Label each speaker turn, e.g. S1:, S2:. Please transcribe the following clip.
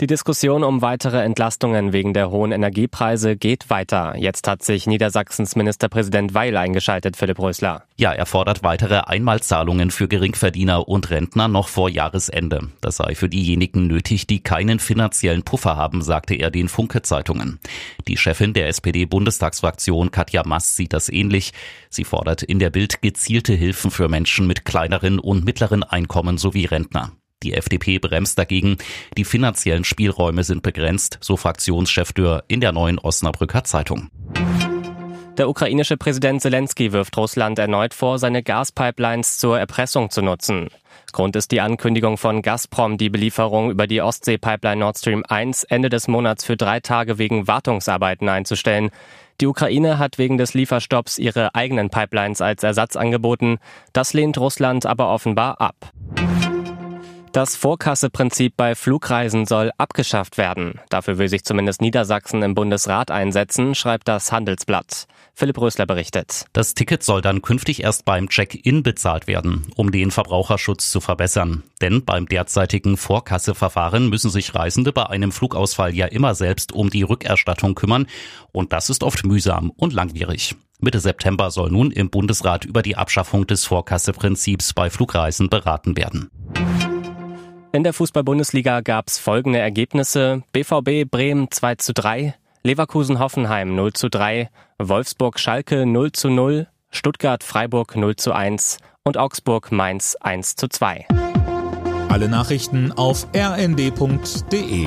S1: Die Diskussion um weitere Entlastungen wegen der hohen Energiepreise geht weiter. Jetzt hat sich Niedersachsens Ministerpräsident Weil eingeschaltet, Philipp Rösler.
S2: Ja, er fordert weitere Einmalzahlungen für Geringverdiener und Rentner noch vor Jahresende. Das sei für diejenigen nötig, die keinen finanziellen Puffer haben, sagte er den Funke-Zeitungen. Die Chefin der SPD-Bundestagsfraktion Katja Mass sieht das ähnlich. Sie fordert in der Bild gezielte Hilfen für Menschen mit kleineren und mittleren Einkommen sowie Rentner. Die FDP bremst dagegen. Die finanziellen Spielräume sind begrenzt, so Fraktionschef Dürr in der neuen Osnabrücker Zeitung.
S1: Der ukrainische Präsident Zelensky wirft Russland erneut vor, seine Gaspipelines zur Erpressung zu nutzen. Grund ist die Ankündigung von Gazprom, die Belieferung über die Ostsee-Pipeline Nord Stream 1 Ende des Monats für drei Tage wegen Wartungsarbeiten einzustellen. Die Ukraine hat wegen des Lieferstopps ihre eigenen Pipelines als Ersatz angeboten. Das lehnt Russland aber offenbar ab. Das Vorkasseprinzip bei Flugreisen soll abgeschafft werden. Dafür will sich zumindest Niedersachsen im Bundesrat einsetzen, schreibt das Handelsblatt. Philipp Rösler berichtet.
S2: Das Ticket soll dann künftig erst beim Check-in bezahlt werden, um den Verbraucherschutz zu verbessern. Denn beim derzeitigen Vorkasseverfahren müssen sich Reisende bei einem Flugausfall ja immer selbst um die Rückerstattung kümmern. Und das ist oft mühsam und langwierig. Mitte September soll nun im Bundesrat über die Abschaffung des Vorkasseprinzips bei Flugreisen beraten werden.
S1: In der Fußball-Bundesliga gab es folgende Ergebnisse. BVB Bremen 2 zu 3, Leverkusen Hoffenheim 0 zu 3, Wolfsburg Schalke 0 zu 0, Stuttgart Freiburg 0 zu 1 und Augsburg Mainz 1 zu 2.
S3: Alle Nachrichten auf rnd.de